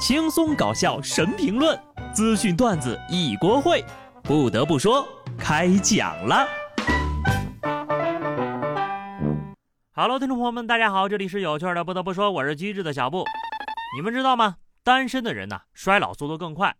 轻松搞笑神评论，资讯段子一锅烩。不得不说，开讲了。Hello，听众朋友们，大家好，这里是有趣的。不得不说，我是机智的小布。你们知道吗？单身的人呢，衰老速度更快。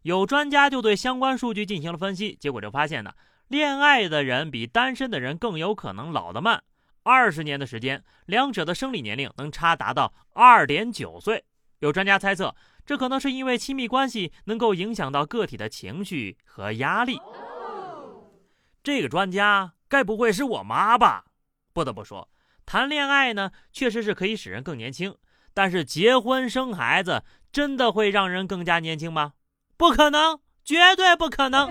有专家就对相关数据进行了分析，结果就发现呢，恋爱的人比单身的人更有可能老得慢。二十年的时间，两者的生理年龄能差达到二点九岁。有专家猜测，这可能是因为亲密关系能够影响到个体的情绪和压力。这个专家该不会是我妈吧？不得不说，谈恋爱呢，确实是可以使人更年轻，但是结婚生孩子真的会让人更加年轻吗？不可能，绝对不可能。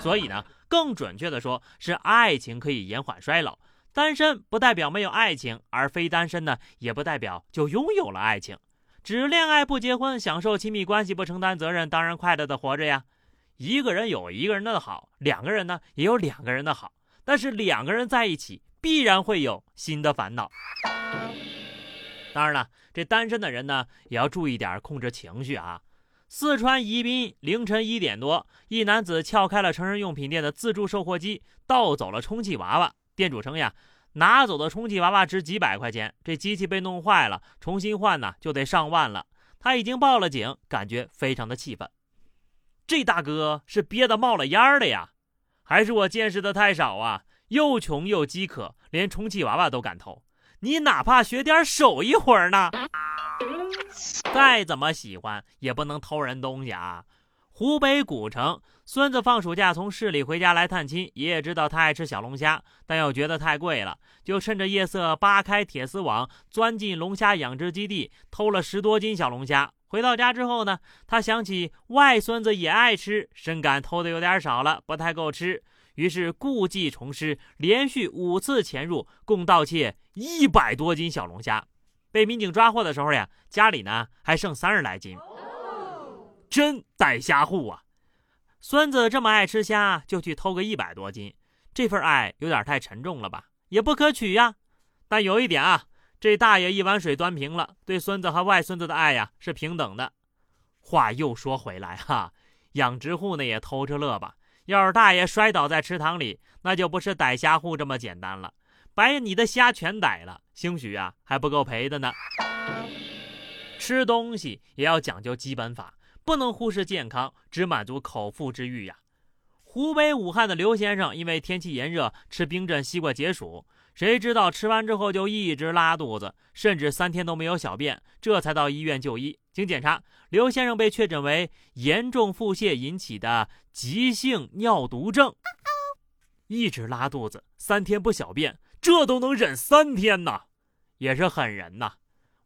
所以呢？更准确的说，是爱情可以延缓衰老。单身不代表没有爱情，而非单身呢，也不代表就拥有了爱情。只恋爱不结婚，享受亲密关系不承担责任，当然快乐的活着呀。一个人有一个人的好，两个人呢也有两个人的好。但是两个人在一起，必然会有新的烦恼。当然了，这单身的人呢，也要注意点控制情绪啊。四川宜宾凌晨一点多，一男子撬开了成人用品店的自助售货机，盗走了充气娃娃。店主称呀，拿走的充气娃娃值几百块钱，这机器被弄坏了，重新换呢就得上万了。他已经报了警，感觉非常的气愤。这大哥是憋得冒了烟了呀，还是我见识的太少啊？又穷又饥渴，连充气娃娃都敢偷，你哪怕学点手艺活呢？再怎么喜欢也不能偷人东西啊！湖北古城，孙子放暑假从市里回家来探亲，爷爷知道他爱吃小龙虾，但又觉得太贵了，就趁着夜色扒开铁丝网，钻进龙虾养殖基地，偷了十多斤小龙虾。回到家之后呢，他想起外孙子也爱吃，深感偷的有点少了，不太够吃，于是故技重施，连续五次潜入，共盗窃一百多斤小龙虾。被民警抓获的时候呀，家里呢还剩三十来斤，真逮虾户啊！孙子这么爱吃虾，就去偷个一百多斤，这份爱有点太沉重了吧？也不可取呀。但有一点啊，这大爷一碗水端平了，对孙子和外孙子的爱呀是平等的。话又说回来哈，养殖户呢也偷着乐吧。要是大爷摔倒在池塘里，那就不是逮虾户这么简单了。把你的虾全逮了，兴许啊还不够赔的呢。吃东西也要讲究基本法，不能忽视健康，只满足口腹之欲呀。湖北武汉的刘先生因为天气炎热，吃冰镇西瓜解暑，谁知道吃完之后就一直拉肚子，甚至三天都没有小便，这才到医院就医。经检查，刘先生被确诊为严重腹泻引起的急性尿毒症，一直拉肚子，三天不小便。这都能忍三天呐，也是狠人呐！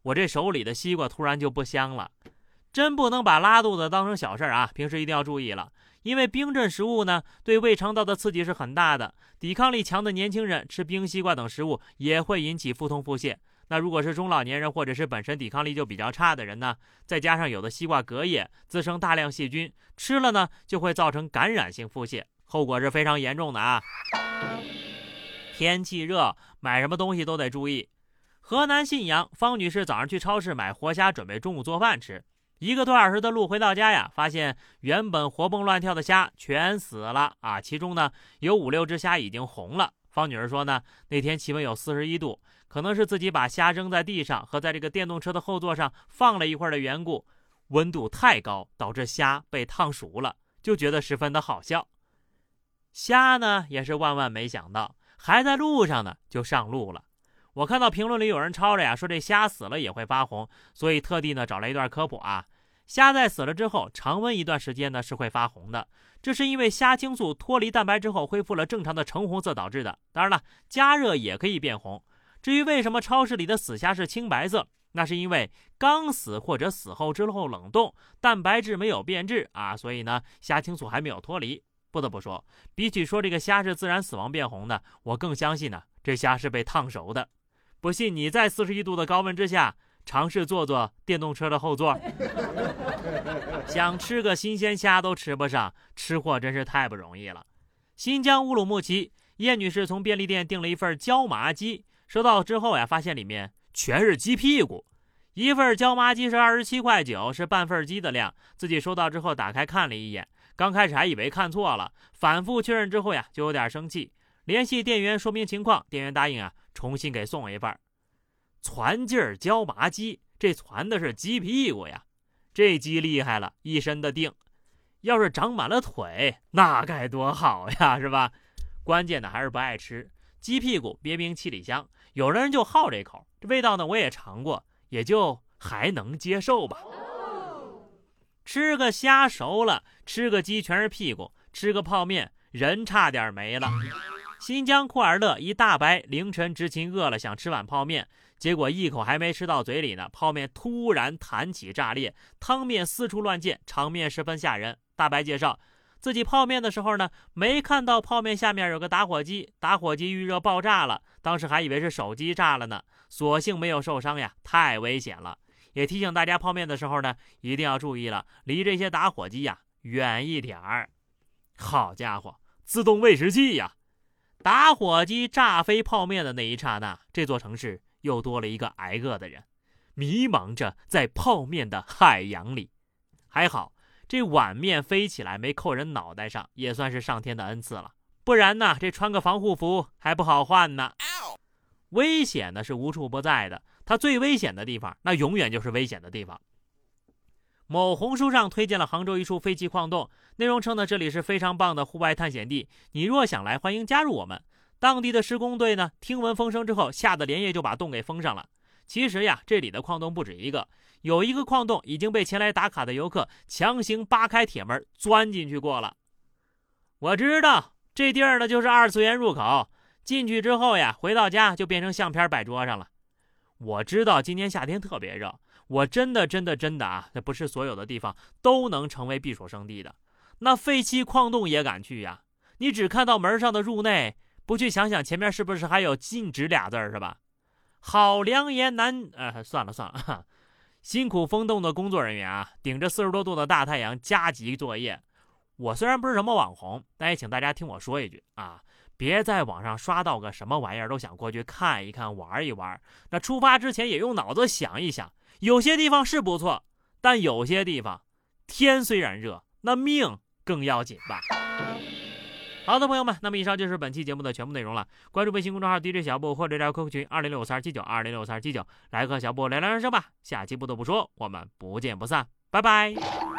我这手里的西瓜突然就不香了，真不能把拉肚子当成小事儿啊！平时一定要注意了，因为冰镇食物呢，对胃肠道的刺激是很大的。抵抗力强的年轻人吃冰西瓜等食物也会引起腹痛腹泻。那如果是中老年人或者是本身抵抗力就比较差的人呢，再加上有的西瓜隔夜滋生大量细菌，吃了呢就会造成感染性腹泻，后果是非常严重的啊！天气热，买什么东西都得注意。河南信阳方女士早上去超市买活虾，准备中午做饭吃。一个多小时的路回到家呀，发现原本活蹦乱跳的虾全死了啊！其中呢有五六只虾已经红了。方女士说呢，那天气温有四十一度，可能是自己把虾扔在地上和在这个电动车的后座上放了一会儿的缘故，温度太高导致虾被烫熟了，就觉得十分的好笑。虾呢也是万万没想到。还在路上呢，就上路了。我看到评论里有人抄着呀，说这虾死了也会发红，所以特地呢找了一段科普啊。虾在死了之后，常温一段时间呢是会发红的，这是因为虾青素脱离蛋白之后恢复了正常的橙红色导致的。当然了，加热也可以变红。至于为什么超市里的死虾是青白色，那是因为刚死或者死后之后冷冻，蛋白质没有变质啊，所以呢虾青素还没有脱离。不得不说，比起说这个虾是自然死亡变红的，我更相信呢，这虾是被烫熟的。不信你在四十一度的高温之下尝试坐坐电动车的后座，想吃个新鲜虾都吃不上，吃货真是太不容易了。新疆乌鲁木齐叶女士从便利店订了一份椒麻鸡，收到之后呀，发现里面全是鸡屁股。一份椒麻鸡是二十七块九，是半份鸡的量。自己收到之后打开看了一眼，刚开始还以为看错了，反复确认之后呀，就有点生气，联系店员说明情况，店员答应啊，重新给送一份。攒劲儿椒麻鸡，这攒的是鸡屁股呀，这鸡厉害了，一身的腚，要是长满了腿，那该多好呀，是吧？关键的还是不爱吃鸡屁股，别名七里香，有的人就好这口，这味道呢，我也尝过。也就还能接受吧。吃个虾熟了，吃个鸡全是屁股，吃个泡面人差点没了。新疆库尔勒一大白凌晨执勤饿了，想吃碗泡面，结果一口还没吃到嘴里呢，泡面突然弹起炸裂，汤面四处乱溅，场面十分吓人。大白介绍自己泡面的时候呢，没看到泡面下面有个打火机，打火机遇热爆炸了，当时还以为是手机炸了呢。所幸没有受伤呀，太危险了。也提醒大家，泡面的时候呢，一定要注意了，离这些打火机呀远一点儿。好家伙，自动喂食器呀！打火机炸飞泡面的那一刹那，这座城市又多了一个挨饿的人，迷茫着在泡面的海洋里。还好这碗面飞起来没扣人脑袋上，也算是上天的恩赐了。不然呢，这穿个防护服还不好换呢。危险呢是无处不在的，它最危险的地方，那永远就是危险的地方。某红书上推荐了杭州一处废弃矿洞，内容称呢这里是非常棒的户外探险地，你若想来，欢迎加入我们。当地的施工队呢听闻风声之后，吓得连夜就把洞给封上了。其实呀，这里的矿洞不止一个，有一个矿洞已经被前来打卡的游客强行扒开铁门钻进去过了。我知道这地儿呢就是二次元入口。进去之后呀，回到家就变成相片摆桌上了。我知道今年夏天特别热，我真的真的真的啊，那不是所有的地方都能成为避暑胜地的。那废弃矿洞也敢去呀？你只看到门上的入内，不去想想前面是不是还有禁止俩字儿是吧？好良言难，呃，算了算了，辛苦封洞的工作人员啊，顶着四十多度的大太阳加急作业。我虽然不是什么网红，但也请大家听我说一句啊。别在网上刷到个什么玩意儿都想过去看一看、玩一玩。那出发之前也用脑子想一想，有些地方是不错，但有些地方天虽然热，那命更要紧吧。好的，朋友们，那么以上就是本期节目的全部内容了。关注微信公众号 DJ 小布或者加 QQ 群二零六三七九二零六三七九，来和小布聊聊人生吧。下期不得不说，我们不见不散，拜拜。